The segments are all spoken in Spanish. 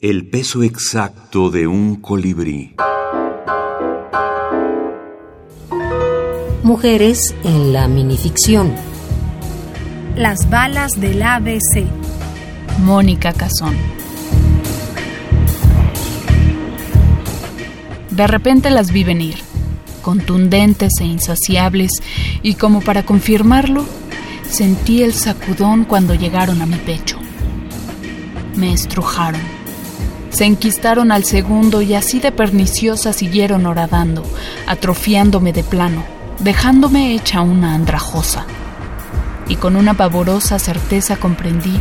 El peso exacto de un colibrí. Mujeres en la minificción. Las balas del ABC. Mónica Cazón. De repente las vi venir, contundentes e insaciables, y como para confirmarlo, sentí el sacudón cuando llegaron a mi pecho. Me estrujaron. Se enquistaron al segundo y así de perniciosa siguieron horadando, atrofiándome de plano, dejándome hecha una andrajosa. Y con una pavorosa certeza comprendí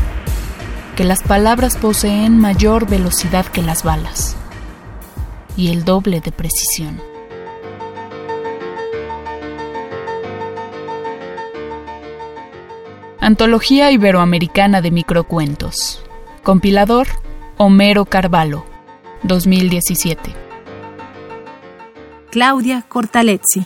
que las palabras poseen mayor velocidad que las balas y el doble de precisión. Antología Iberoamericana de Microcuentos. Compilador Homero Carvalho, 2017. Claudia Cortalezzi.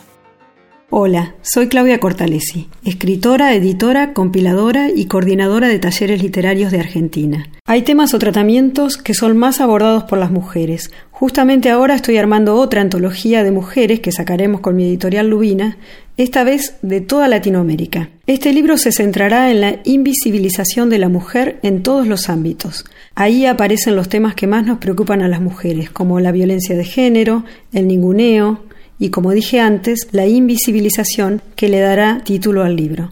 Hola, soy Claudia Cortalesi, escritora, editora, compiladora y coordinadora de talleres literarios de Argentina. Hay temas o tratamientos que son más abordados por las mujeres. Justamente ahora estoy armando otra antología de mujeres que sacaremos con mi editorial Lubina, esta vez de toda Latinoamérica. Este libro se centrará en la invisibilización de la mujer en todos los ámbitos. Ahí aparecen los temas que más nos preocupan a las mujeres, como la violencia de género, el ninguneo, y, como dije antes, la invisibilización que le dará título al libro.